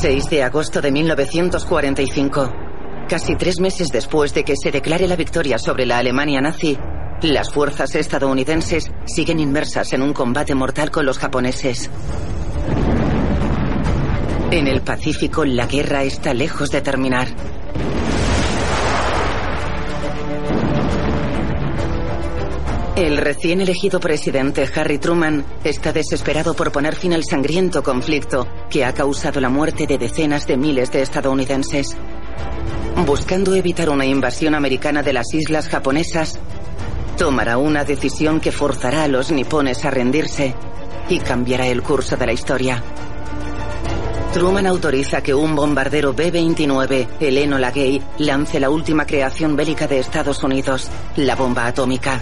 6 de agosto de 1945. Casi tres meses después de que se declare la victoria sobre la Alemania nazi, las fuerzas estadounidenses siguen inmersas en un combate mortal con los japoneses. En el Pacífico la guerra está lejos de terminar. El recién elegido presidente Harry Truman está desesperado por poner fin al sangriento conflicto que ha causado la muerte de decenas de miles de estadounidenses. Buscando evitar una invasión americana de las islas japonesas, tomará una decisión que forzará a los nipones a rendirse y cambiará el curso de la historia. Truman autoriza que un bombardero B-29, el Enola Gay, lance la última creación bélica de Estados Unidos, la bomba atómica.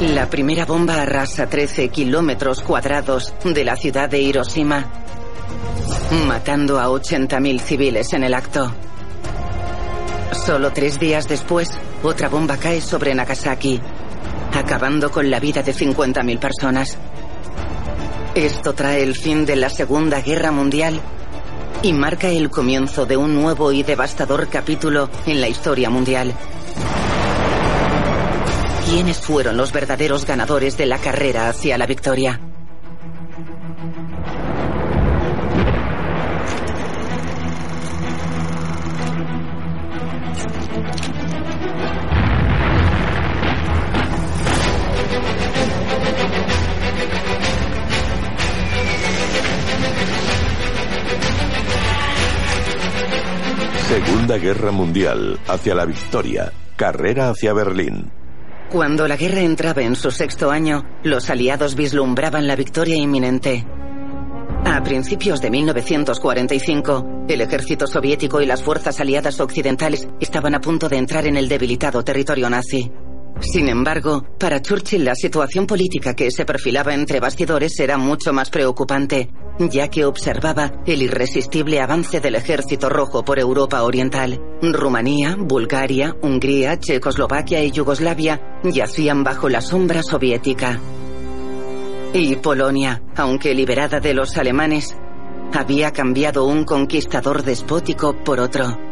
La primera bomba arrasa 13 kilómetros cuadrados de la ciudad de Hiroshima, matando a 80.000 civiles en el acto. Solo tres días después, otra bomba cae sobre Nagasaki, acabando con la vida de 50.000 personas. Esto trae el fin de la Segunda Guerra Mundial y marca el comienzo de un nuevo y devastador capítulo en la historia mundial. ¿Quiénes fueron los verdaderos ganadores de la carrera hacia la victoria? Segunda Guerra Mundial, hacia la victoria, carrera hacia Berlín. Cuando la guerra entraba en su sexto año, los aliados vislumbraban la victoria inminente. A principios de 1945, el ejército soviético y las fuerzas aliadas occidentales estaban a punto de entrar en el debilitado territorio nazi. Sin embargo, para Churchill la situación política que se perfilaba entre bastidores era mucho más preocupante, ya que observaba el irresistible avance del ejército rojo por Europa Oriental. Rumanía, Bulgaria, Hungría, Checoslovaquia y Yugoslavia yacían bajo la sombra soviética. Y Polonia, aunque liberada de los alemanes, había cambiado un conquistador despótico por otro.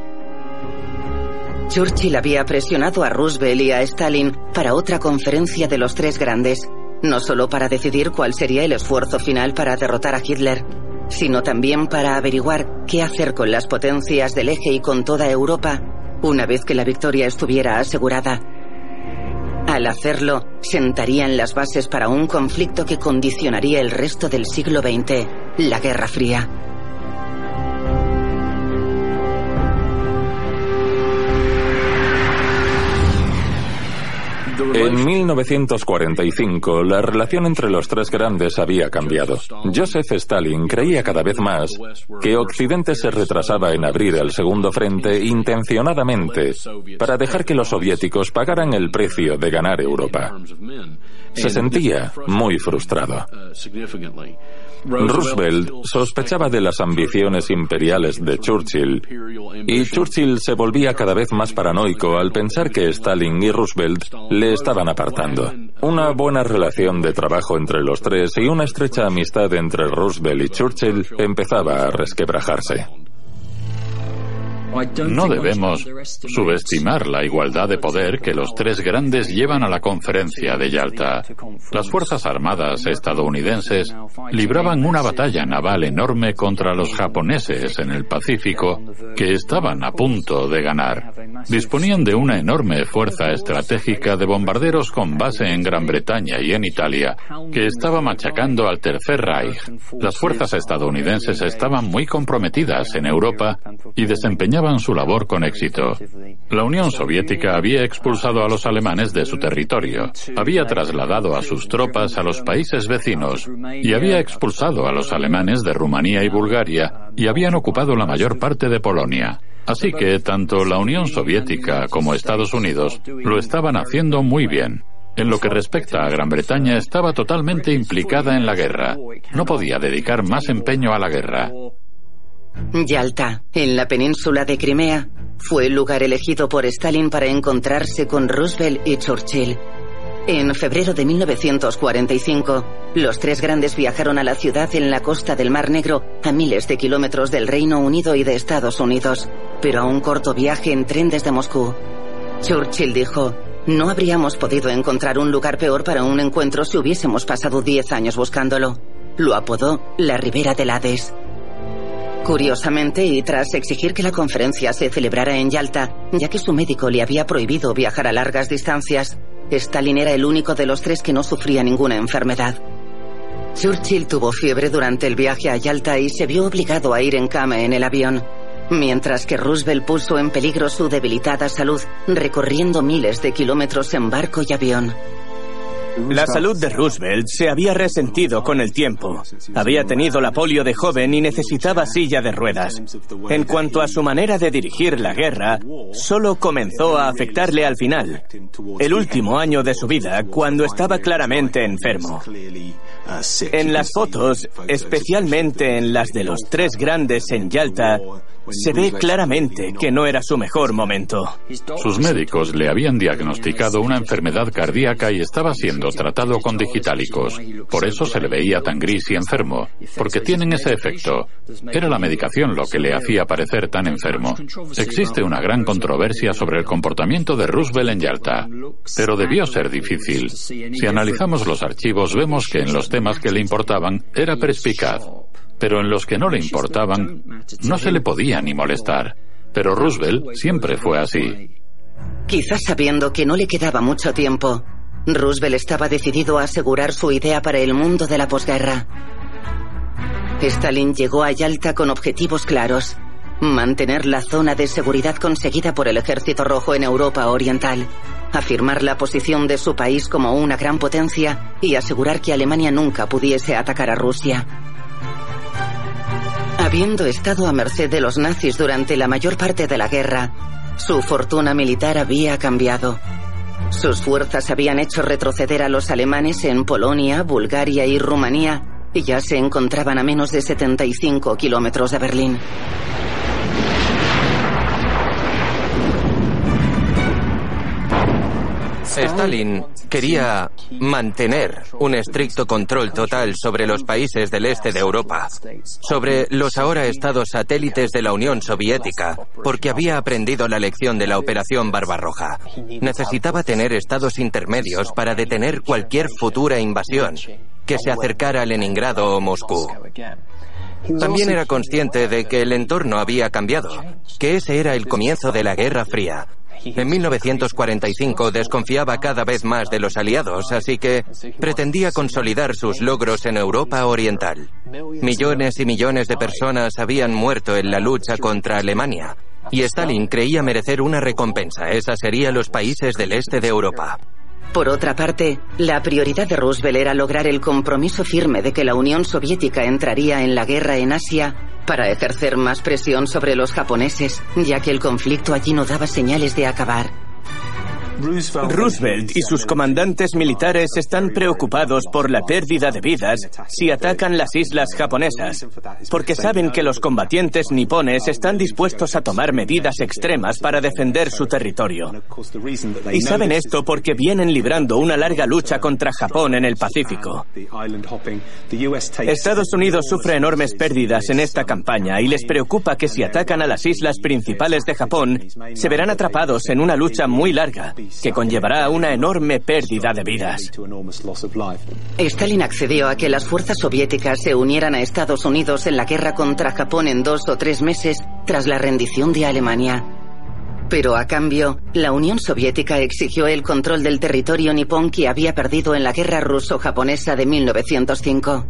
Churchill había presionado a Roosevelt y a Stalin para otra conferencia de los tres grandes, no solo para decidir cuál sería el esfuerzo final para derrotar a Hitler, sino también para averiguar qué hacer con las potencias del eje y con toda Europa una vez que la victoria estuviera asegurada. Al hacerlo, sentarían las bases para un conflicto que condicionaría el resto del siglo XX, la Guerra Fría. En 1945, la relación entre los tres grandes había cambiado. Joseph Stalin creía cada vez más que Occidente se retrasaba en abrir el segundo frente intencionadamente para dejar que los soviéticos pagaran el precio de ganar Europa. Se sentía muy frustrado. Roosevelt sospechaba de las ambiciones imperiales de Churchill y Churchill se volvía cada vez más paranoico al pensar que Stalin y Roosevelt le estaban apartando. Una buena relación de trabajo entre los tres y una estrecha amistad entre Roosevelt y Churchill empezaba a resquebrajarse. No debemos subestimar la igualdad de poder que los tres grandes llevan a la conferencia de Yalta. Las Fuerzas Armadas estadounidenses libraban una batalla naval enorme contra los japoneses en el Pacífico que estaban a punto de ganar. Disponían de una enorme fuerza estratégica de bombarderos con base en Gran Bretaña y en Italia que estaba machacando al Tercer Reich. Las fuerzas estadounidenses estaban muy comprometidas en Europa y desempeñaban su labor con éxito. La Unión Soviética había expulsado a los alemanes de su territorio, había trasladado a sus tropas a los países vecinos y había expulsado a los alemanes de Rumanía y Bulgaria y habían ocupado la mayor parte de Polonia. Así que tanto la Unión Soviética como Estados Unidos lo estaban haciendo muy bien. En lo que respecta a Gran Bretaña, estaba totalmente implicada en la guerra. No podía dedicar más empeño a la guerra. Yalta, en la península de Crimea, fue el lugar elegido por Stalin para encontrarse con Roosevelt y Churchill. En febrero de 1945, los tres grandes viajaron a la ciudad en la costa del Mar Negro, a miles de kilómetros del Reino Unido y de Estados Unidos, pero a un corto viaje en tren desde Moscú. Churchill dijo, no habríamos podido encontrar un lugar peor para un encuentro si hubiésemos pasado diez años buscándolo. Lo apodó la Ribera del Hades. Curiosamente, y tras exigir que la conferencia se celebrara en Yalta, ya que su médico le había prohibido viajar a largas distancias, Stalin era el único de los tres que no sufría ninguna enfermedad. Churchill tuvo fiebre durante el viaje a Yalta y se vio obligado a ir en cama en el avión, mientras que Roosevelt puso en peligro su debilitada salud recorriendo miles de kilómetros en barco y avión. La salud de Roosevelt se había resentido con el tiempo. Había tenido la polio de joven y necesitaba silla de ruedas. En cuanto a su manera de dirigir la guerra, solo comenzó a afectarle al final, el último año de su vida, cuando estaba claramente enfermo. En las fotos, especialmente en las de los tres grandes en Yalta, se ve claramente que no era su mejor momento. Sus médicos le habían diagnosticado una enfermedad cardíaca y estaba siendo tratado con digitálicos. Por eso se le veía tan gris y enfermo, porque tienen ese efecto. Era la medicación lo que le hacía parecer tan enfermo. Existe una gran controversia sobre el comportamiento de Roosevelt en Yalta, pero debió ser difícil. Si analizamos los archivos vemos que en los temas que le importaban era perspicaz pero en los que no le importaban no se le podía ni molestar. Pero Roosevelt siempre fue así. Quizás sabiendo que no le quedaba mucho tiempo, Roosevelt estaba decidido a asegurar su idea para el mundo de la posguerra. Stalin llegó a Yalta con objetivos claros. Mantener la zona de seguridad conseguida por el Ejército Rojo en Europa Oriental, afirmar la posición de su país como una gran potencia y asegurar que Alemania nunca pudiese atacar a Rusia. Habiendo estado a merced de los nazis durante la mayor parte de la guerra, su fortuna militar había cambiado. Sus fuerzas habían hecho retroceder a los alemanes en Polonia, Bulgaria y Rumanía y ya se encontraban a menos de 75 kilómetros de Berlín. Stalin quería mantener un estricto control total sobre los países del este de Europa, sobre los ahora estados satélites de la Unión Soviética, porque había aprendido la lección de la Operación Barbarroja. Necesitaba tener estados intermedios para detener cualquier futura invasión que se acercara a Leningrado o Moscú. También era consciente de que el entorno había cambiado, que ese era el comienzo de la Guerra Fría, en 1945 desconfiaba cada vez más de los aliados, así que pretendía consolidar sus logros en Europa Oriental. Millones y millones de personas habían muerto en la lucha contra Alemania, y Stalin creía merecer una recompensa. Esa sería los países del este de Europa. Por otra parte, la prioridad de Roosevelt era lograr el compromiso firme de que la Unión Soviética entraría en la guerra en Asia para ejercer más presión sobre los japoneses, ya que el conflicto allí no daba señales de acabar. Roosevelt y sus comandantes militares están preocupados por la pérdida de vidas si atacan las islas japonesas, porque saben que los combatientes nipones están dispuestos a tomar medidas extremas para defender su territorio. Y saben esto porque vienen librando una larga lucha contra Japón en el Pacífico. Estados Unidos sufre enormes pérdidas en esta campaña y les preocupa que si atacan a las islas principales de Japón, se verán atrapados en una lucha muy larga que conllevará una enorme pérdida de vidas. Stalin accedió a que las fuerzas soviéticas se unieran a Estados Unidos en la guerra contra Japón en dos o tres meses tras la rendición de Alemania. Pero a cambio, la Unión Soviética exigió el control del territorio nipón que había perdido en la guerra ruso-japonesa de 1905.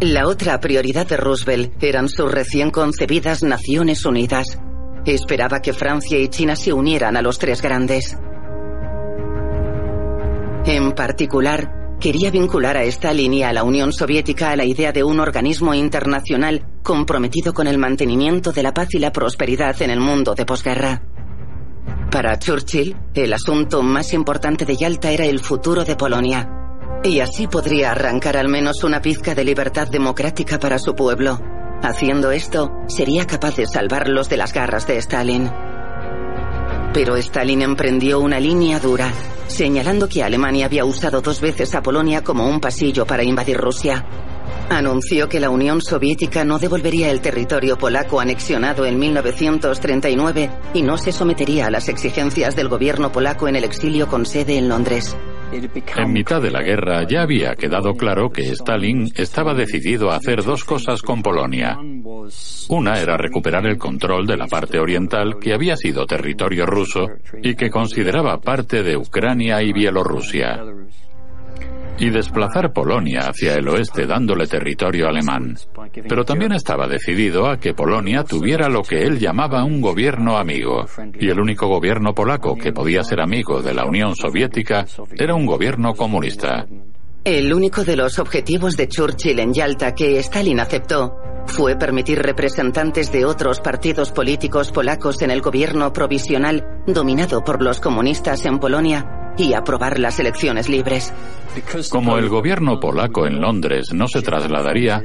La otra prioridad de Roosevelt eran sus recién concebidas Naciones Unidas. Esperaba que Francia y China se unieran a los tres grandes. En particular, quería vincular a Stalin y a la Unión Soviética a la idea de un organismo internacional comprometido con el mantenimiento de la paz y la prosperidad en el mundo de posguerra. Para Churchill, el asunto más importante de Yalta era el futuro de Polonia. Y así podría arrancar al menos una pizca de libertad democrática para su pueblo. Haciendo esto, sería capaz de salvarlos de las garras de Stalin. Pero Stalin emprendió una línea dura, señalando que Alemania había usado dos veces a Polonia como un pasillo para invadir Rusia. Anunció que la Unión Soviética no devolvería el territorio polaco anexionado en 1939 y no se sometería a las exigencias del gobierno polaco en el exilio con sede en Londres. En mitad de la guerra ya había quedado claro que Stalin estaba decidido a hacer dos cosas con Polonia. Una era recuperar el control de la parte oriental que había sido territorio ruso y que consideraba parte de Ucrania y Bielorrusia y desplazar Polonia hacia el oeste dándole territorio alemán. Pero también estaba decidido a que Polonia tuviera lo que él llamaba un gobierno amigo, y el único gobierno polaco que podía ser amigo de la Unión Soviética era un gobierno comunista. El único de los objetivos de Churchill en Yalta que Stalin aceptó fue permitir representantes de otros partidos políticos polacos en el gobierno provisional dominado por los comunistas en Polonia y aprobar las elecciones libres. Como el gobierno polaco en Londres no se trasladaría,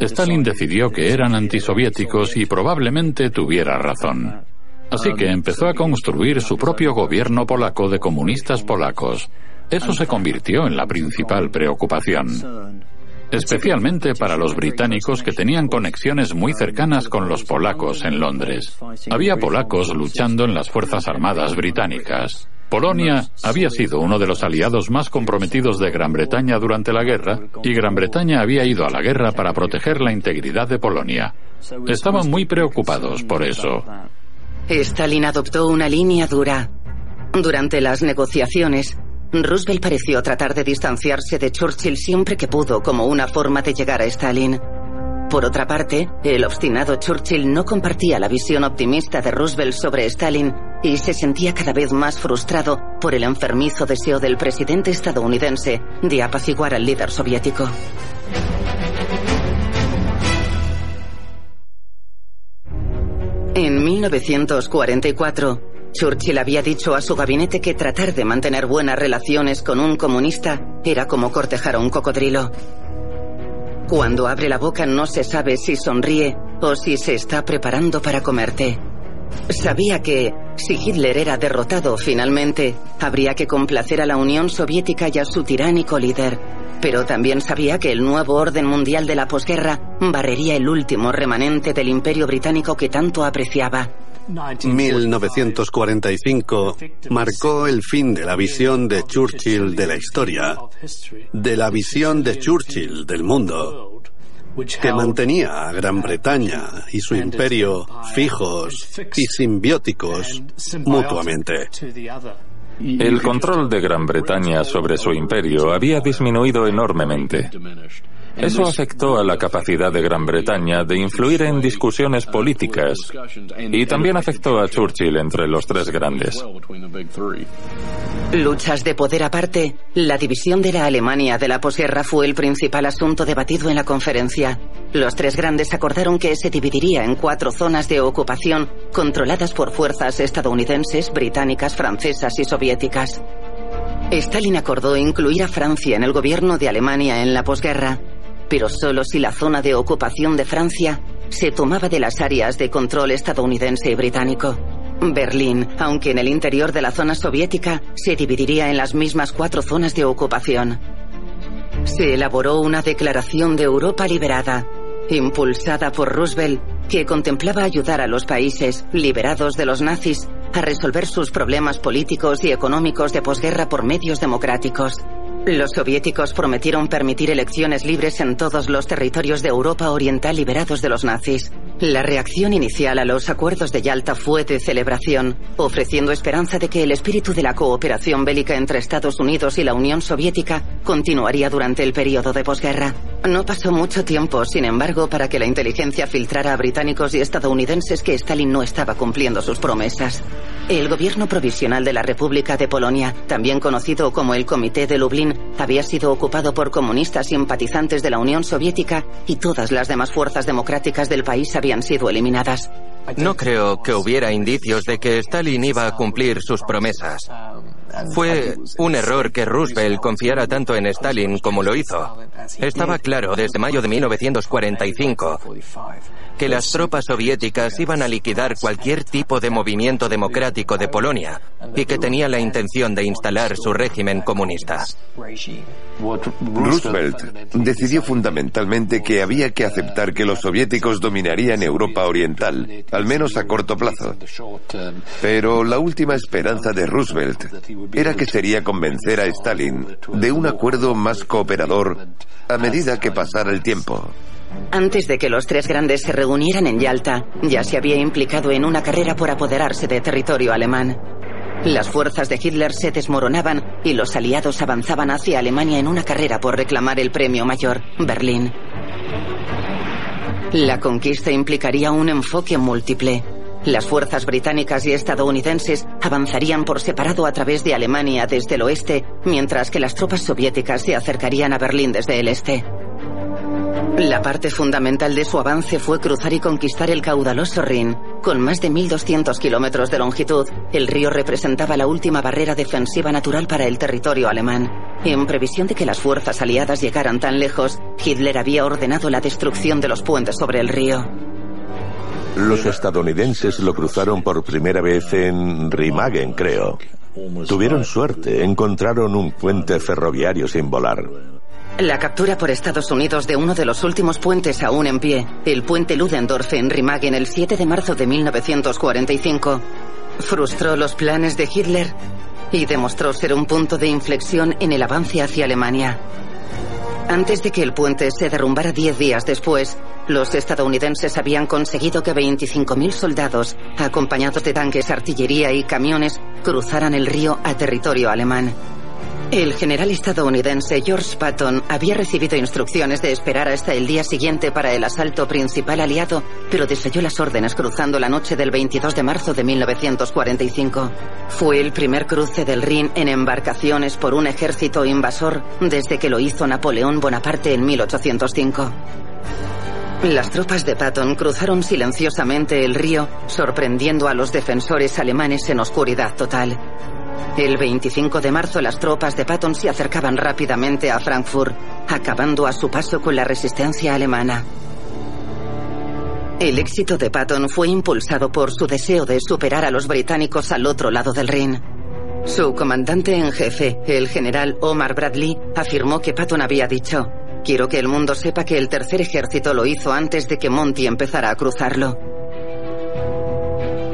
Stalin decidió que eran antisoviéticos y probablemente tuviera razón. Así que empezó a construir su propio gobierno polaco de comunistas polacos. Eso se convirtió en la principal preocupación especialmente para los británicos que tenían conexiones muy cercanas con los polacos en Londres. Había polacos luchando en las Fuerzas Armadas británicas. Polonia había sido uno de los aliados más comprometidos de Gran Bretaña durante la guerra y Gran Bretaña había ido a la guerra para proteger la integridad de Polonia. Estaban muy preocupados por eso. Stalin adoptó una línea dura. Durante las negociaciones, Roosevelt pareció tratar de distanciarse de Churchill siempre que pudo como una forma de llegar a Stalin. Por otra parte, el obstinado Churchill no compartía la visión optimista de Roosevelt sobre Stalin y se sentía cada vez más frustrado por el enfermizo deseo del presidente estadounidense de apaciguar al líder soviético. En 1944, Churchill había dicho a su gabinete que tratar de mantener buenas relaciones con un comunista era como cortejar a un cocodrilo. Cuando abre la boca no se sabe si sonríe o si se está preparando para comerte. Sabía que, si Hitler era derrotado finalmente, habría que complacer a la Unión Soviética y a su tiránico líder. Pero también sabía que el nuevo orden mundial de la posguerra barrería el último remanente del imperio británico que tanto apreciaba. 1945 marcó el fin de la visión de Churchill de la historia, de la visión de Churchill del mundo, que mantenía a Gran Bretaña y su imperio fijos y simbióticos mutuamente. El control de Gran Bretaña sobre su imperio había disminuido enormemente. Eso afectó a la capacidad de Gran Bretaña de influir en discusiones políticas y también afectó a Churchill entre los tres grandes. Luchas de poder aparte, la división de la Alemania de la posguerra fue el principal asunto debatido en la conferencia. Los tres grandes acordaron que se dividiría en cuatro zonas de ocupación controladas por fuerzas estadounidenses, británicas, francesas y soviéticas. Stalin acordó incluir a Francia en el gobierno de Alemania en la posguerra pero solo si la zona de ocupación de Francia se tomaba de las áreas de control estadounidense y británico. Berlín, aunque en el interior de la zona soviética, se dividiría en las mismas cuatro zonas de ocupación. Se elaboró una declaración de Europa liberada, impulsada por Roosevelt, que contemplaba ayudar a los países liberados de los nazis a resolver sus problemas políticos y económicos de posguerra por medios democráticos. Los soviéticos prometieron permitir elecciones libres en todos los territorios de Europa Oriental liberados de los nazis. La reacción inicial a los acuerdos de Yalta fue de celebración, ofreciendo esperanza de que el espíritu de la cooperación bélica entre Estados Unidos y la Unión Soviética continuaría durante el periodo de posguerra. No pasó mucho tiempo, sin embargo, para que la inteligencia filtrara a británicos y estadounidenses que Stalin no estaba cumpliendo sus promesas. El gobierno provisional de la República de Polonia, también conocido como el Comité de Lublin, había sido ocupado por comunistas simpatizantes de la Unión Soviética y todas las demás fuerzas democráticas del país habían No creo que hubiera indicios de que Stalin iba a cumplir sus promesas. Fue un error que Roosevelt confiara tanto en Stalin como lo hizo. Estaba claro desde mayo de 1945 que las tropas soviéticas iban a liquidar cualquier tipo de movimiento democrático de Polonia y que tenía la intención de instalar su régimen comunista. Roosevelt decidió fundamentalmente que había que aceptar que los soviéticos dominarían Europa Oriental, al menos a corto plazo. Pero la última esperanza de Roosevelt era que sería convencer a Stalin de un acuerdo más cooperador a medida que pasara el tiempo. Antes de que los tres grandes se reunieran en Yalta, ya se había implicado en una carrera por apoderarse de territorio alemán. Las fuerzas de Hitler se desmoronaban y los aliados avanzaban hacia Alemania en una carrera por reclamar el premio mayor, Berlín. La conquista implicaría un enfoque múltiple. Las fuerzas británicas y estadounidenses avanzarían por separado a través de Alemania desde el oeste, mientras que las tropas soviéticas se acercarían a Berlín desde el este. La parte fundamental de su avance fue cruzar y conquistar el caudaloso Rin. Con más de 1.200 kilómetros de longitud, el río representaba la última barrera defensiva natural para el territorio alemán. En previsión de que las fuerzas aliadas llegaran tan lejos, Hitler había ordenado la destrucción de los puentes sobre el río. Los estadounidenses lo cruzaron por primera vez en Rimagen, creo. Tuvieron suerte, encontraron un puente ferroviario sin volar. La captura por Estados Unidos de uno de los últimos puentes aún en pie, el puente Ludendorff en Rimagen el 7 de marzo de 1945, frustró los planes de Hitler y demostró ser un punto de inflexión en el avance hacia Alemania. Antes de que el puente se derrumbara diez días después, los estadounidenses habían conseguido que 25.000 soldados, acompañados de tanques, artillería y camiones, cruzaran el río a territorio alemán. El general estadounidense George Patton había recibido instrucciones de esperar hasta el día siguiente para el asalto principal aliado, pero desayó las órdenes cruzando la noche del 22 de marzo de 1945. Fue el primer cruce del Rin en embarcaciones por un ejército invasor desde que lo hizo Napoleón Bonaparte en 1805. Las tropas de Patton cruzaron silenciosamente el río, sorprendiendo a los defensores alemanes en oscuridad total. El 25 de marzo las tropas de Patton se acercaban rápidamente a Frankfurt, acabando a su paso con la resistencia alemana. El éxito de Patton fue impulsado por su deseo de superar a los británicos al otro lado del Rin. Su comandante en jefe, el general Omar Bradley, afirmó que Patton había dicho, quiero que el mundo sepa que el tercer ejército lo hizo antes de que Monty empezara a cruzarlo.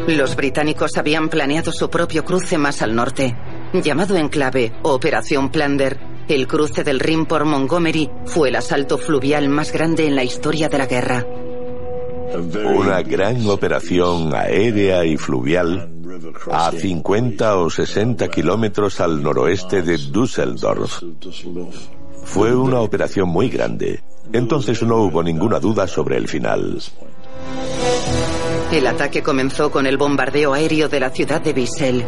Los británicos habían planeado su propio cruce más al norte. Llamado en clave Operación Plunder, el cruce del Rin por Montgomery fue el asalto fluvial más grande en la historia de la guerra. Una gran operación aérea y fluvial a 50 o 60 kilómetros al noroeste de Düsseldorf. Fue una operación muy grande. Entonces no hubo ninguna duda sobre el final. El ataque comenzó con el bombardeo aéreo de la ciudad de Wiesel.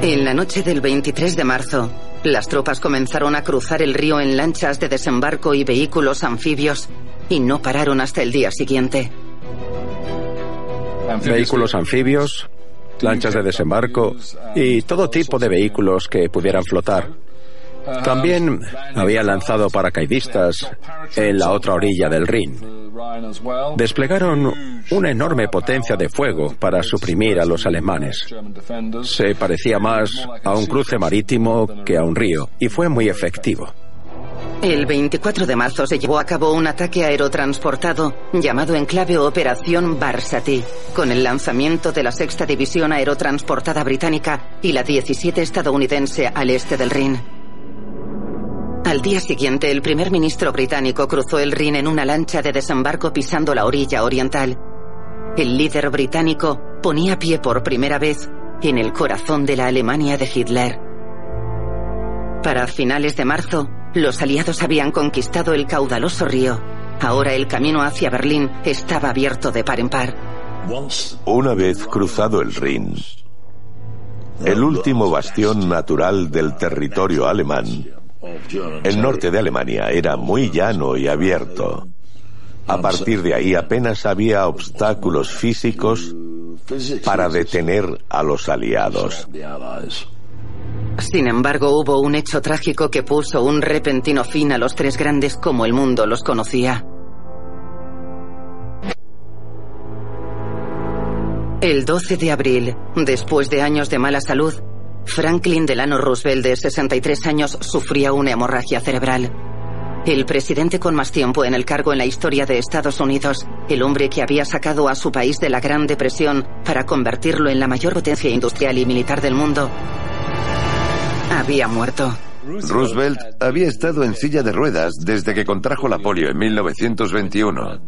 En la noche del 23 de marzo, las tropas comenzaron a cruzar el río en lanchas de desembarco y vehículos anfibios y no pararon hasta el día siguiente. Vehículos anfibios, lanchas de desembarco y todo tipo de vehículos que pudieran flotar. También había lanzado paracaidistas en la otra orilla del Rin. Desplegaron una enorme potencia de fuego para suprimir a los alemanes. Se parecía más a un cruce marítimo que a un río y fue muy efectivo. El 24 de marzo se llevó a cabo un ataque aerotransportado llamado en clave Operación Barsati, con el lanzamiento de la sexta división aerotransportada británica y la 17 estadounidense al este del Rin. Al día siguiente, el primer ministro británico cruzó el Rin en una lancha de desembarco pisando la orilla oriental. El líder británico ponía pie por primera vez en el corazón de la Alemania de Hitler. Para finales de marzo, los aliados habían conquistado el caudaloso río. Ahora el camino hacia Berlín estaba abierto de par en par. Una vez cruzado el Rin, el último bastión natural del territorio alemán, el norte de Alemania era muy llano y abierto. A partir de ahí apenas había obstáculos físicos para detener a los aliados. Sin embargo, hubo un hecho trágico que puso un repentino fin a los tres grandes como el mundo los conocía. El 12 de abril, después de años de mala salud, Franklin Delano Roosevelt, de 63 años, sufría una hemorragia cerebral. El presidente con más tiempo en el cargo en la historia de Estados Unidos, el hombre que había sacado a su país de la Gran Depresión para convertirlo en la mayor potencia industrial y militar del mundo, había muerto. Roosevelt había estado en silla de ruedas desde que contrajo la polio en 1921.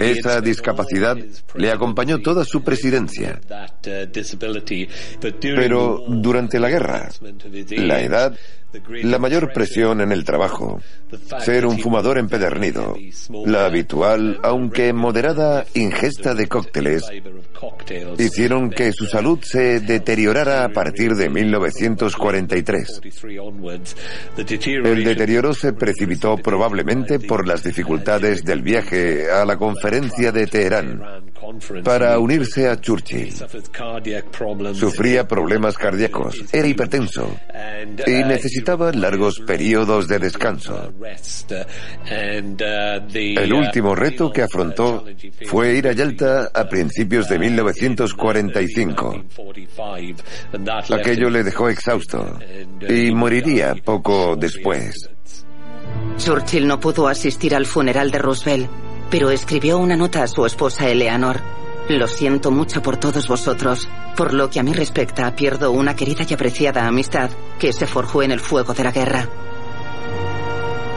Esa discapacidad le acompañó toda su presidencia. Pero durante la guerra, la edad la mayor presión en el trabajo, ser un fumador empedernido, la habitual, aunque moderada, ingesta de cócteles, hicieron que su salud se deteriorara a partir de 1943. El deterioro se precipitó probablemente por las dificultades del viaje a la conferencia de Teherán para unirse a Churchill. Sufría problemas cardíacos, era hipertenso y necesitaba largos periodos de descanso. El último reto que afrontó fue ir a Yalta a principios de 1945. Aquello le dejó exhausto y moriría poco después. Churchill no pudo asistir al funeral de Roosevelt pero escribió una nota a su esposa Eleanor. Lo siento mucho por todos vosotros. Por lo que a mí respecta, pierdo una querida y apreciada amistad que se forjó en el fuego de la guerra.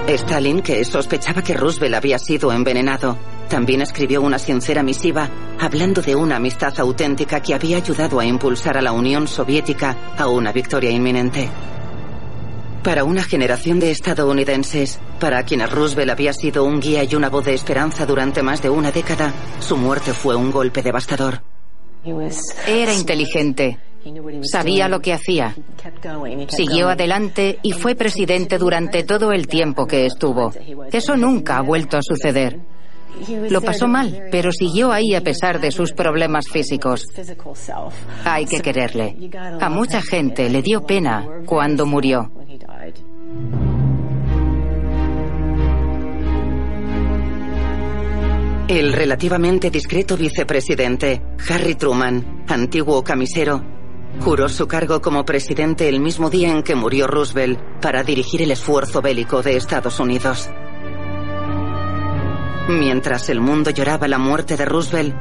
Stalin, que sospechaba que Roosevelt había sido envenenado, también escribió una sincera misiva hablando de una amistad auténtica que había ayudado a impulsar a la Unión Soviética a una victoria inminente. Para una generación de estadounidenses, para quienes Roosevelt había sido un guía y una voz de esperanza durante más de una década, su muerte fue un golpe devastador. Era inteligente. Sabía lo que hacía. Siguió adelante y fue presidente durante todo el tiempo que estuvo. Eso nunca ha vuelto a suceder. Lo pasó mal, pero siguió ahí a pesar de sus problemas físicos. Hay que quererle. A mucha gente le dio pena cuando murió. El relativamente discreto vicepresidente, Harry Truman, antiguo camisero, juró su cargo como presidente el mismo día en que murió Roosevelt para dirigir el esfuerzo bélico de Estados Unidos. Mientras el mundo lloraba la muerte de Roosevelt,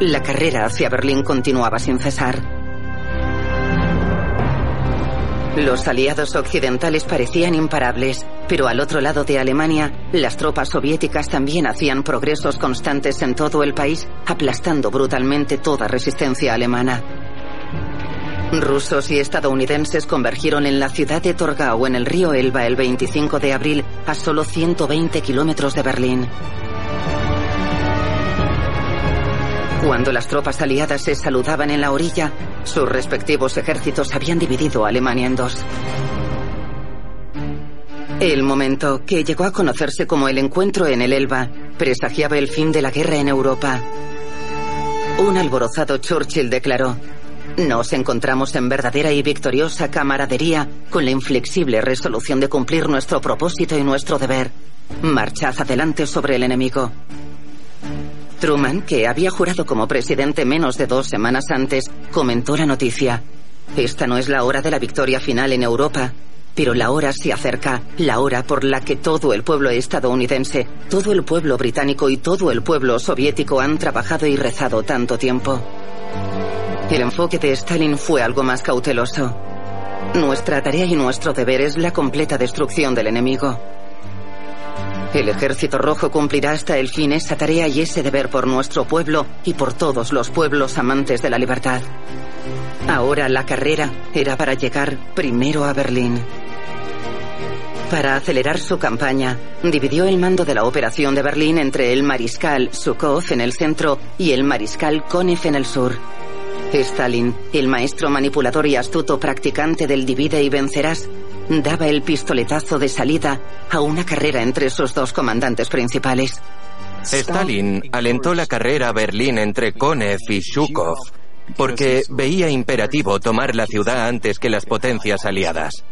la carrera hacia Berlín continuaba sin cesar. Los aliados occidentales parecían imparables, pero al otro lado de Alemania, las tropas soviéticas también hacían progresos constantes en todo el país, aplastando brutalmente toda resistencia alemana. Rusos y estadounidenses convergieron en la ciudad de Torgau, en el río Elba, el 25 de abril, a solo 120 kilómetros de Berlín. Cuando las tropas aliadas se saludaban en la orilla, sus respectivos ejércitos habían dividido a Alemania en dos. El momento, que llegó a conocerse como el encuentro en el Elba, presagiaba el fin de la guerra en Europa. Un alborozado Churchill declaró, nos encontramos en verdadera y victoriosa camaradería con la inflexible resolución de cumplir nuestro propósito y nuestro deber. Marchad adelante sobre el enemigo. Truman, que había jurado como presidente menos de dos semanas antes, comentó la noticia. Esta no es la hora de la victoria final en Europa, pero la hora se acerca, la hora por la que todo el pueblo estadounidense, todo el pueblo británico y todo el pueblo soviético han trabajado y rezado tanto tiempo. El enfoque de Stalin fue algo más cauteloso. Nuestra tarea y nuestro deber es la completa destrucción del enemigo. El ejército rojo cumplirá hasta el fin esa tarea y ese deber por nuestro pueblo y por todos los pueblos amantes de la libertad. Ahora la carrera era para llegar primero a Berlín. Para acelerar su campaña, dividió el mando de la operación de Berlín entre el mariscal Sukov en el centro y el mariscal Konev en el sur. Stalin, el maestro manipulador y astuto practicante del divide y vencerás, daba el pistoletazo de salida a una carrera entre sus dos comandantes principales. Stalin alentó la carrera a Berlín entre Konev y Zhukov porque veía imperativo tomar la ciudad antes que las potencias aliadas.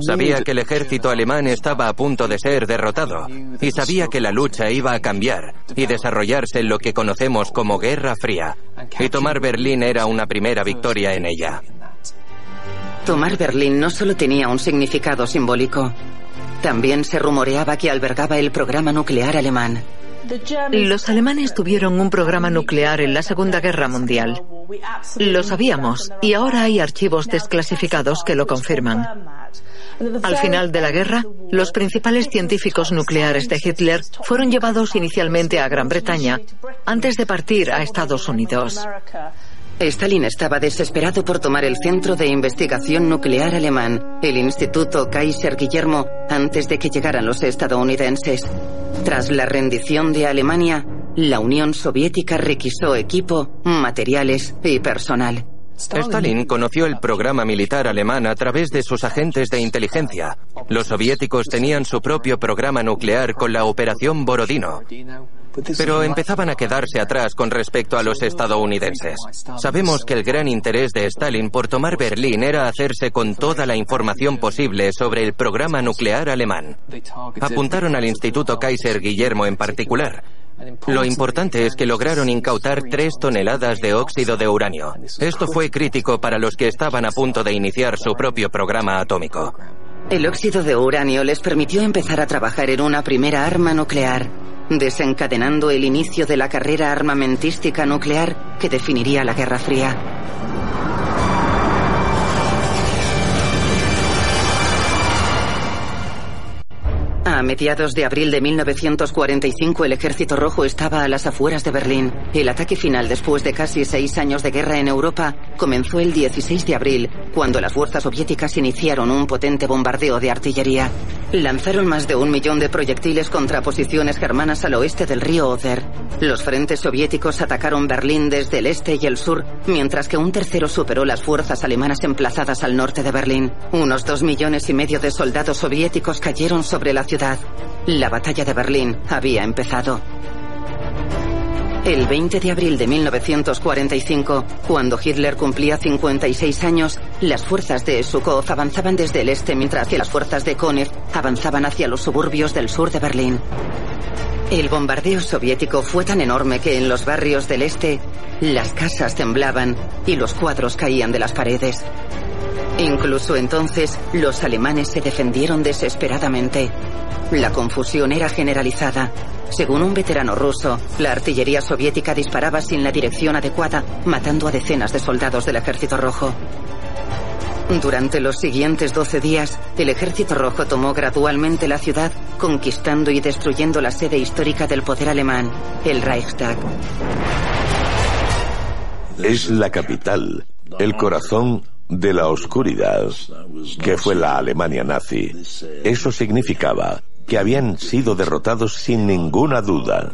Sabía que el ejército alemán estaba a punto de ser derrotado y sabía que la lucha iba a cambiar y desarrollarse en lo que conocemos como Guerra Fría. Y tomar Berlín era una primera victoria en ella. Tomar Berlín no solo tenía un significado simbólico, también se rumoreaba que albergaba el programa nuclear alemán. Los alemanes tuvieron un programa nuclear en la Segunda Guerra Mundial. Lo sabíamos y ahora hay archivos desclasificados que lo confirman. Al final de la guerra, los principales científicos nucleares de Hitler fueron llevados inicialmente a Gran Bretaña antes de partir a Estados Unidos. Stalin estaba desesperado por tomar el centro de investigación nuclear alemán, el Instituto Kaiser Guillermo, antes de que llegaran los estadounidenses. Tras la rendición de Alemania, la Unión Soviética requisó equipo, materiales y personal. Stalin conoció el programa militar alemán a través de sus agentes de inteligencia. Los soviéticos tenían su propio programa nuclear con la Operación Borodino pero empezaban a quedarse atrás con respecto a los estadounidenses. Sabemos que el gran interés de Stalin por tomar Berlín era hacerse con toda la información posible sobre el programa nuclear alemán. Apuntaron al Instituto Kaiser Guillermo en particular. Lo importante es que lograron incautar tres toneladas de óxido de uranio. Esto fue crítico para los que estaban a punto de iniciar su propio programa atómico. El óxido de uranio les permitió empezar a trabajar en una primera arma nuclear desencadenando el inicio de la carrera armamentística nuclear que definiría la Guerra Fría. A mediados de abril de 1945 el Ejército Rojo estaba a las afueras de Berlín. El ataque final después de casi seis años de guerra en Europa comenzó el 16 de abril, cuando las fuerzas soviéticas iniciaron un potente bombardeo de artillería. Lanzaron más de un millón de proyectiles contra posiciones germanas al oeste del río Oder. Los frentes soviéticos atacaron Berlín desde el este y el sur, mientras que un tercero superó las fuerzas alemanas emplazadas al norte de Berlín. Unos dos millones y medio de soldados soviéticos cayeron sobre la ciudad la batalla de Berlín había empezado. El 20 de abril de 1945, cuando Hitler cumplía 56 años, las fuerzas de Sukov avanzaban desde el este mientras que las fuerzas de Konev avanzaban hacia los suburbios del sur de Berlín. El bombardeo soviético fue tan enorme que en los barrios del este las casas temblaban y los cuadros caían de las paredes. Incluso entonces, los alemanes se defendieron desesperadamente. La confusión era generalizada. Según un veterano ruso, la artillería soviética disparaba sin la dirección adecuada, matando a decenas de soldados del Ejército Rojo. Durante los siguientes 12 días, el Ejército Rojo tomó gradualmente la ciudad, conquistando y destruyendo la sede histórica del poder alemán, el Reichstag. Es la capital, el corazón de la oscuridad, que fue la Alemania nazi. Eso significaba que habían sido derrotados sin ninguna duda.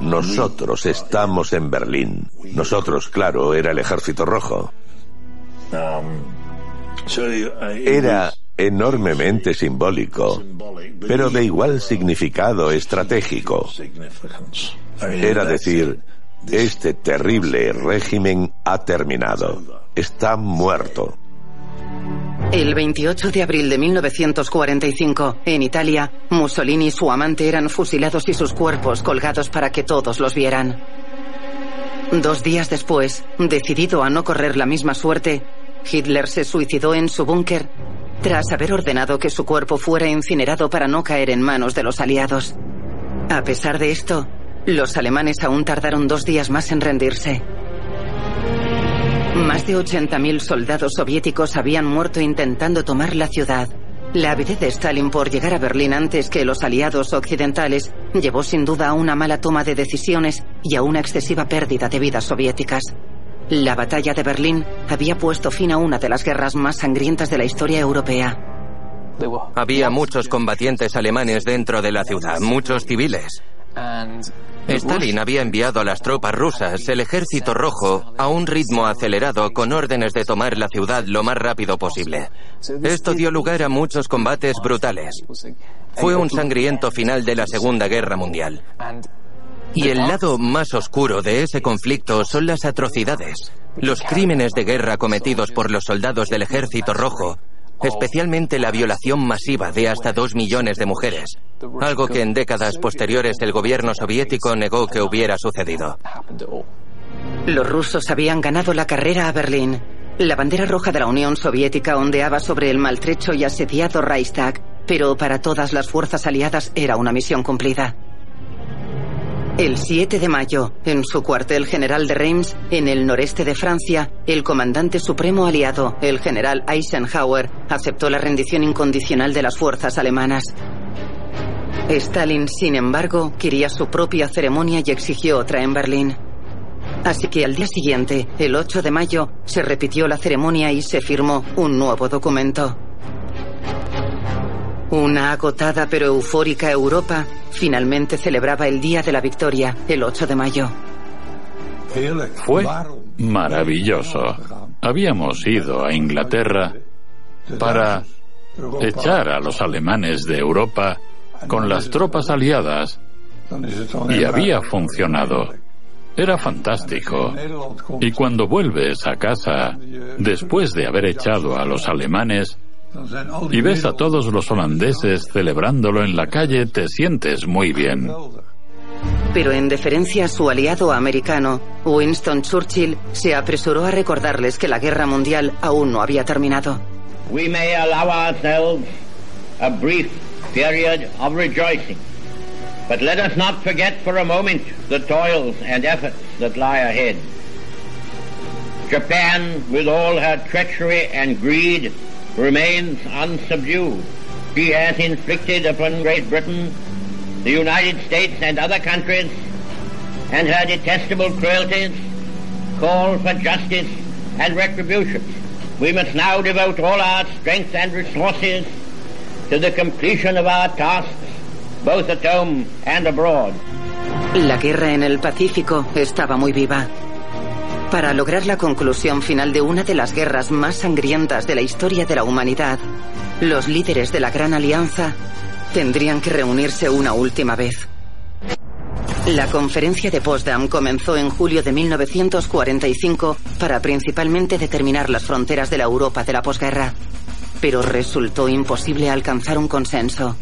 Nosotros estamos en Berlín. Nosotros, claro, era el ejército rojo. Era enormemente simbólico, pero de igual significado estratégico. Era decir, este terrible régimen ha terminado está muerto. El 28 de abril de 1945, en Italia, Mussolini y su amante eran fusilados y sus cuerpos colgados para que todos los vieran. Dos días después, decidido a no correr la misma suerte, Hitler se suicidó en su búnker tras haber ordenado que su cuerpo fuera incinerado para no caer en manos de los aliados. A pesar de esto, los alemanes aún tardaron dos días más en rendirse. Más de 80.000 soldados soviéticos habían muerto intentando tomar la ciudad. La avidez de Stalin por llegar a Berlín antes que los aliados occidentales llevó sin duda a una mala toma de decisiones y a una excesiva pérdida de vidas soviéticas. La batalla de Berlín había puesto fin a una de las guerras más sangrientas de la historia europea. Había muchos combatientes alemanes dentro de la ciudad, muchos civiles. Stalin había enviado a las tropas rusas, el ejército rojo, a un ritmo acelerado con órdenes de tomar la ciudad lo más rápido posible. Esto dio lugar a muchos combates brutales. Fue un sangriento final de la Segunda Guerra Mundial. Y el lado más oscuro de ese conflicto son las atrocidades, los crímenes de guerra cometidos por los soldados del Ejército Rojo, especialmente la violación masiva de hasta dos millones de mujeres, algo que en décadas posteriores el gobierno soviético negó que hubiera sucedido. Los rusos habían ganado la carrera a Berlín. La bandera roja de la Unión Soviética ondeaba sobre el maltrecho y asediado Reichstag, pero para todas las fuerzas aliadas era una misión cumplida. El 7 de mayo, en su cuartel general de Reims, en el noreste de Francia, el comandante supremo aliado, el general Eisenhower, aceptó la rendición incondicional de las fuerzas alemanas. Stalin, sin embargo, quería su propia ceremonia y exigió otra en Berlín. Así que al día siguiente, el 8 de mayo, se repitió la ceremonia y se firmó un nuevo documento. Una agotada pero eufórica Europa finalmente celebraba el Día de la Victoria, el 8 de mayo. Fue maravilloso. Habíamos ido a Inglaterra para echar a los alemanes de Europa con las tropas aliadas y había funcionado. Era fantástico. Y cuando vuelves a casa, después de haber echado a los alemanes, y ves a todos los holandeses celebrándolo en la calle, te sientes muy bien. Pero en deferencia a su aliado americano, Winston Churchill se apresuró a recordarles que la guerra mundial aún no había terminado. We may allow ourselves a brief period of rejoicing, but let us not forget for a moment the toils and efforts that lie ahead. Japan, with all her treachery and greed, remains unsubdued. She has inflicted upon Great Britain, the United States and other countries, and her detestable cruelties call for justice and retribution. We must now devote all our strength and resources to the completion of our tasks, both at home and abroad. La guerra en el Pacífico estaba muy viva. Para lograr la conclusión final de una de las guerras más sangrientas de la historia de la humanidad, los líderes de la Gran Alianza tendrían que reunirse una última vez. La conferencia de Potsdam comenzó en julio de 1945 para principalmente determinar las fronteras de la Europa de la posguerra, pero resultó imposible alcanzar un consenso.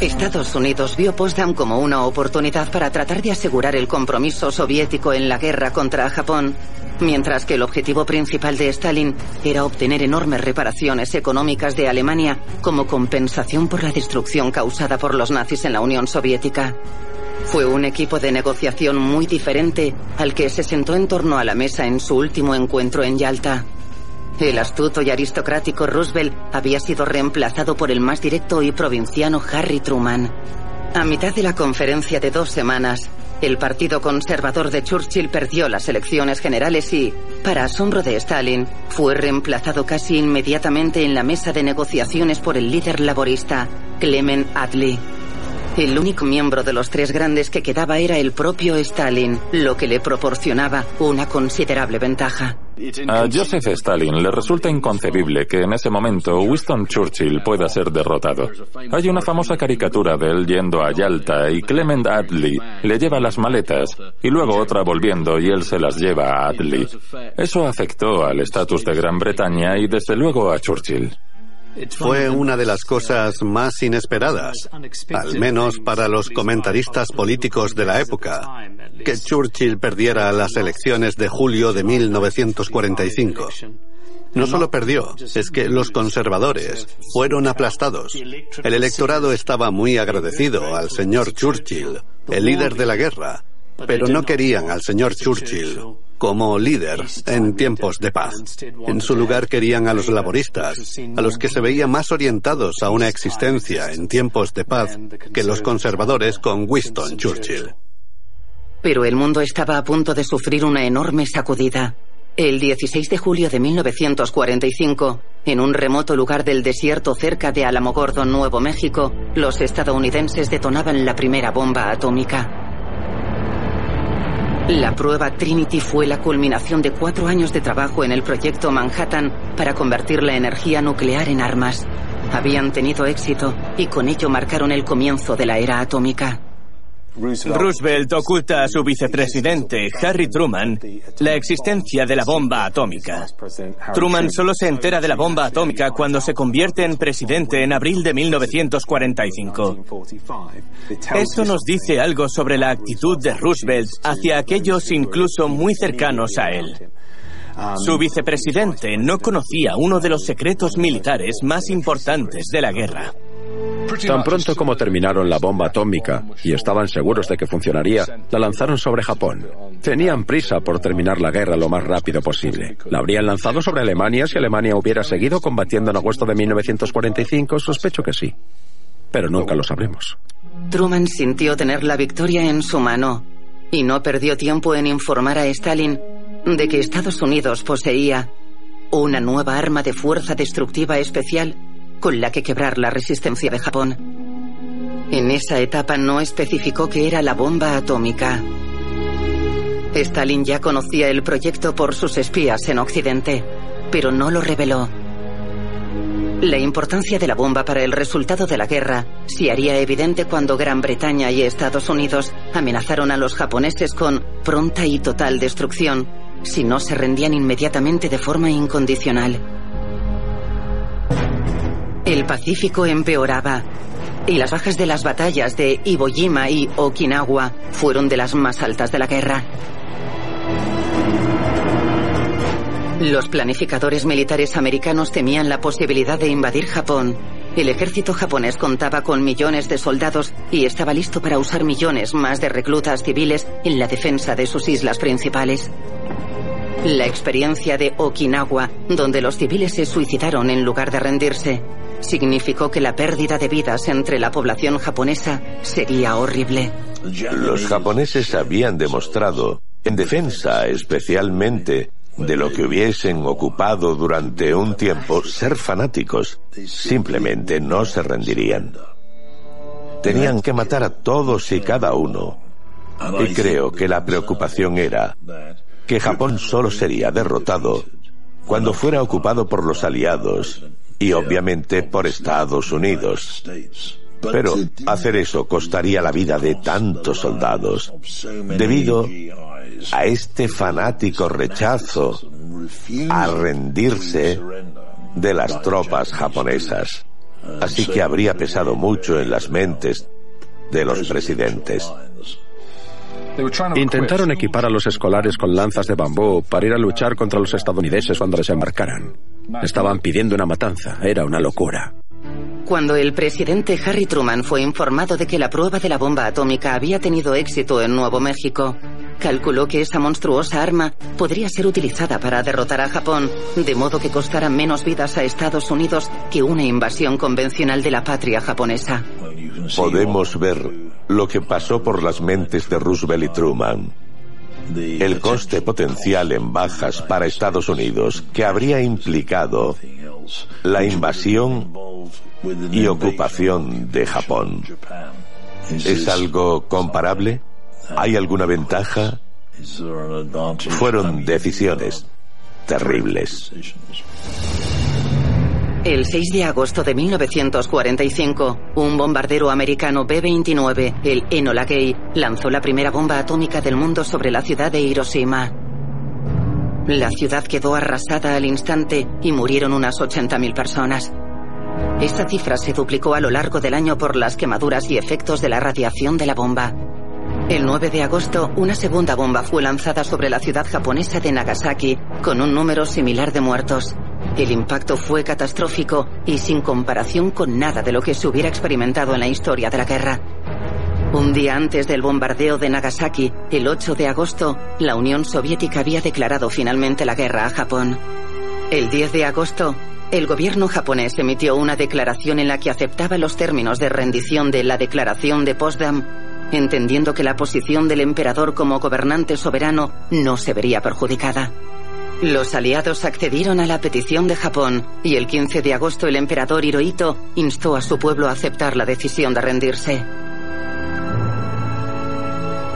Estados Unidos vio Potsdam como una oportunidad para tratar de asegurar el compromiso soviético en la guerra contra Japón, mientras que el objetivo principal de Stalin era obtener enormes reparaciones económicas de Alemania como compensación por la destrucción causada por los nazis en la Unión Soviética. Fue un equipo de negociación muy diferente al que se sentó en torno a la mesa en su último encuentro en Yalta. El astuto y aristocrático Roosevelt había sido reemplazado por el más directo y provinciano Harry Truman. A mitad de la conferencia de dos semanas, el Partido Conservador de Churchill perdió las elecciones generales y, para asombro de Stalin, fue reemplazado casi inmediatamente en la mesa de negociaciones por el líder laborista, Clement Attlee. El único miembro de los tres grandes que quedaba era el propio Stalin, lo que le proporcionaba una considerable ventaja. A Joseph Stalin le resulta inconcebible que en ese momento Winston Churchill pueda ser derrotado. Hay una famosa caricatura de él yendo a Yalta y Clement Attlee le lleva las maletas y luego otra volviendo y él se las lleva a Attlee. Eso afectó al estatus de Gran Bretaña y desde luego a Churchill. Fue una de las cosas más inesperadas, al menos para los comentaristas políticos de la época, que Churchill perdiera las elecciones de julio de 1945. No solo perdió, es que los conservadores fueron aplastados. El electorado estaba muy agradecido al señor Churchill, el líder de la guerra, pero no querían al señor Churchill como líder en tiempos de paz. En su lugar querían a los laboristas, a los que se veían más orientados a una existencia en tiempos de paz que los conservadores con Winston Churchill. Pero el mundo estaba a punto de sufrir una enorme sacudida. El 16 de julio de 1945, en un remoto lugar del desierto cerca de Alamogordo, Nuevo México, los estadounidenses detonaban la primera bomba atómica. La prueba Trinity fue la culminación de cuatro años de trabajo en el proyecto Manhattan para convertir la energía nuclear en armas. Habían tenido éxito y con ello marcaron el comienzo de la era atómica. Roosevelt oculta a su vicepresidente, Harry Truman, la existencia de la bomba atómica. Truman solo se entera de la bomba atómica cuando se convierte en presidente en abril de 1945. Eso nos dice algo sobre la actitud de Roosevelt hacia aquellos incluso muy cercanos a él. Su vicepresidente no conocía uno de los secretos militares más importantes de la guerra. Tan pronto como terminaron la bomba atómica y estaban seguros de que funcionaría, la lanzaron sobre Japón. Tenían prisa por terminar la guerra lo más rápido posible. La habrían lanzado sobre Alemania si Alemania hubiera seguido combatiendo en agosto de 1945, sospecho que sí. Pero nunca lo sabremos. Truman sintió tener la victoria en su mano y no perdió tiempo en informar a Stalin de que Estados Unidos poseía una nueva arma de fuerza destructiva especial con la que quebrar la resistencia de Japón. En esa etapa no especificó que era la bomba atómica. Stalin ya conocía el proyecto por sus espías en Occidente, pero no lo reveló. La importancia de la bomba para el resultado de la guerra se haría evidente cuando Gran Bretaña y Estados Unidos amenazaron a los japoneses con pronta y total destrucción si no se rendían inmediatamente de forma incondicional. El Pacífico empeoraba y las bajas de las batallas de Iwo Jima y Okinawa fueron de las más altas de la guerra. Los planificadores militares americanos temían la posibilidad de invadir Japón. El ejército japonés contaba con millones de soldados y estaba listo para usar millones más de reclutas civiles en la defensa de sus islas principales. La experiencia de Okinawa, donde los civiles se suicidaron en lugar de rendirse, significó que la pérdida de vidas entre la población japonesa sería horrible. Los japoneses habían demostrado, en defensa especialmente de lo que hubiesen ocupado durante un tiempo, ser fanáticos. Simplemente no se rendirían. Tenían que matar a todos y cada uno. Y creo que la preocupación era que Japón solo sería derrotado cuando fuera ocupado por los aliados y obviamente por Estados Unidos. Pero hacer eso costaría la vida de tantos soldados debido a este fanático rechazo a rendirse de las tropas japonesas. Así que habría pesado mucho en las mentes de los presidentes. Intentaron equipar a los escolares con lanzas de bambú para ir a luchar contra los estadounidenses cuando desembarcaran. Estaban pidiendo una matanza, era una locura. Cuando el presidente Harry Truman fue informado de que la prueba de la bomba atómica había tenido éxito en Nuevo México, calculó que esa monstruosa arma podría ser utilizada para derrotar a Japón, de modo que costara menos vidas a Estados Unidos que una invasión convencional de la patria japonesa. Podemos ver lo que pasó por las mentes de Roosevelt y Truman. El coste potencial en bajas para Estados Unidos que habría implicado la invasión y ocupación de Japón. ¿Es algo comparable? ¿Hay alguna ventaja? Fueron decisiones terribles. El 6 de agosto de 1945, un bombardero americano B-29, el Enola Gay, lanzó la primera bomba atómica del mundo sobre la ciudad de Hiroshima. La ciudad quedó arrasada al instante y murieron unas 80.000 personas. Esta cifra se duplicó a lo largo del año por las quemaduras y efectos de la radiación de la bomba. El 9 de agosto, una segunda bomba fue lanzada sobre la ciudad japonesa de Nagasaki, con un número similar de muertos. El impacto fue catastrófico y sin comparación con nada de lo que se hubiera experimentado en la historia de la guerra. Un día antes del bombardeo de Nagasaki, el 8 de agosto, la Unión Soviética había declarado finalmente la guerra a Japón. El 10 de agosto, el gobierno japonés emitió una declaración en la que aceptaba los términos de rendición de la Declaración de Potsdam entendiendo que la posición del emperador como gobernante soberano no se vería perjudicada. Los aliados accedieron a la petición de Japón y el 15 de agosto el emperador Hirohito instó a su pueblo a aceptar la decisión de rendirse.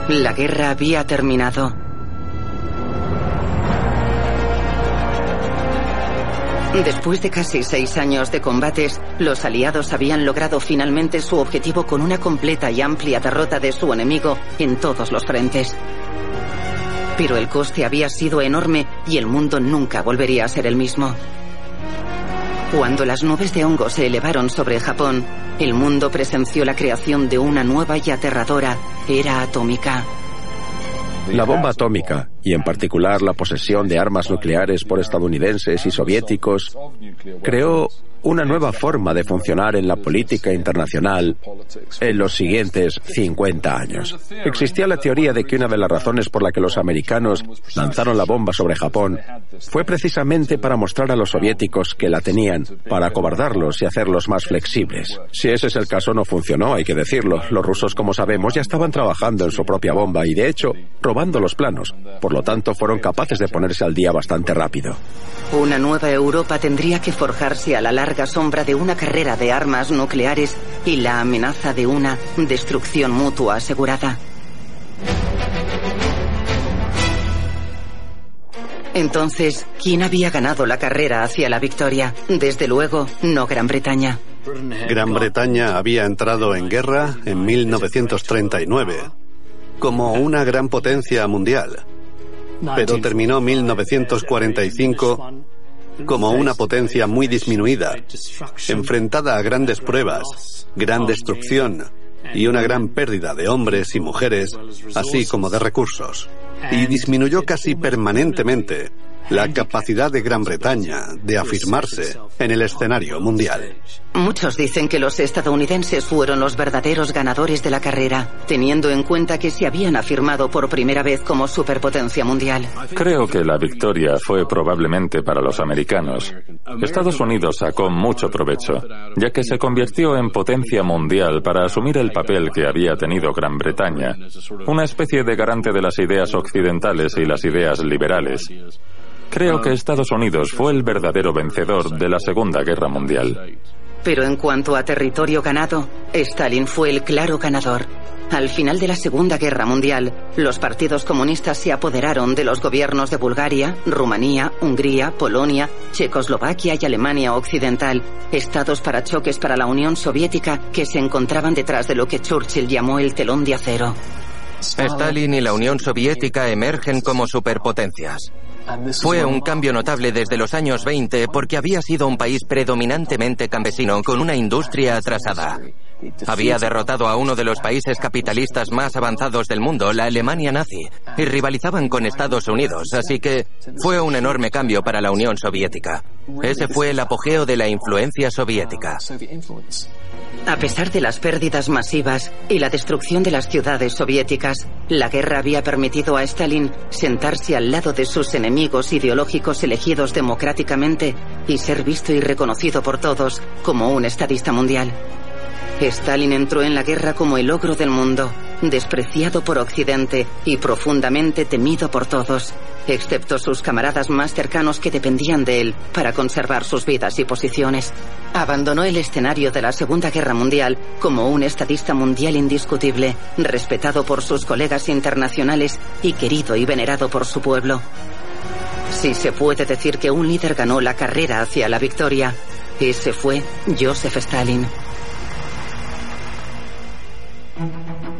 La guerra había terminado. Después de casi seis años de combates, los aliados habían logrado finalmente su objetivo con una completa y amplia derrota de su enemigo en todos los frentes. Pero el coste había sido enorme y el mundo nunca volvería a ser el mismo. Cuando las nubes de hongo se elevaron sobre Japón, el mundo presenció la creación de una nueva y aterradora era atómica. La bomba atómica, y en particular la posesión de armas nucleares por estadounidenses y soviéticos, creó una nueva forma de funcionar en la política internacional en los siguientes 50 años. Existía la teoría de que una de las razones por la que los americanos lanzaron la bomba sobre Japón fue precisamente para mostrar a los soviéticos que la tenían, para acobardarlos y hacerlos más flexibles. Si ese es el caso, no funcionó, hay que decirlo. Los rusos, como sabemos, ya estaban trabajando en su propia bomba y, de hecho, robando los planos. Por lo tanto, fueron capaces de ponerse al día bastante rápido. Una nueva Europa tendría que forjarse a la larga sombra de una carrera de armas nucleares y la amenaza de una destrucción mutua asegurada. Entonces, ¿quién había ganado la carrera hacia la victoria? Desde luego, no Gran Bretaña. Gran Bretaña había entrado en guerra en 1939 como una gran potencia mundial, pero terminó 1945 como una potencia muy disminuida, enfrentada a grandes pruebas, gran destrucción y una gran pérdida de hombres y mujeres, así como de recursos. Y disminuyó casi permanentemente la capacidad de Gran Bretaña de afirmarse en el escenario mundial. Muchos dicen que los estadounidenses fueron los verdaderos ganadores de la carrera, teniendo en cuenta que se habían afirmado por primera vez como superpotencia mundial. Creo que la victoria fue probablemente para los americanos. Estados Unidos sacó mucho provecho, ya que se convirtió en potencia mundial para asumir el papel que había tenido Gran Bretaña, una especie de garante de las ideas occidentales y las ideas liberales. Creo que Estados Unidos fue el verdadero vencedor de la Segunda Guerra Mundial. Pero en cuanto a territorio ganado, Stalin fue el claro ganador. Al final de la Segunda Guerra Mundial, los partidos comunistas se apoderaron de los gobiernos de Bulgaria, Rumanía, Hungría, Polonia, Checoslovaquia y Alemania Occidental, estados para choques para la Unión Soviética que se encontraban detrás de lo que Churchill llamó el telón de acero. Stalin y la Unión Soviética emergen como superpotencias. Fue un cambio notable desde los años 20 porque había sido un país predominantemente campesino con una industria atrasada. Había derrotado a uno de los países capitalistas más avanzados del mundo, la Alemania nazi, y rivalizaban con Estados Unidos, así que fue un enorme cambio para la Unión Soviética. Ese fue el apogeo de la influencia soviética. A pesar de las pérdidas masivas y la destrucción de las ciudades soviéticas, la guerra había permitido a Stalin sentarse al lado de sus enemigos ideológicos elegidos democráticamente y ser visto y reconocido por todos como un estadista mundial. Stalin entró en la guerra como el ogro del mundo, despreciado por Occidente y profundamente temido por todos, excepto sus camaradas más cercanos que dependían de él para conservar sus vidas y posiciones. Abandonó el escenario de la Segunda Guerra Mundial como un estadista mundial indiscutible, respetado por sus colegas internacionales y querido y venerado por su pueblo. Si se puede decir que un líder ganó la carrera hacia la victoria, ese fue Joseph Stalin. Thank you.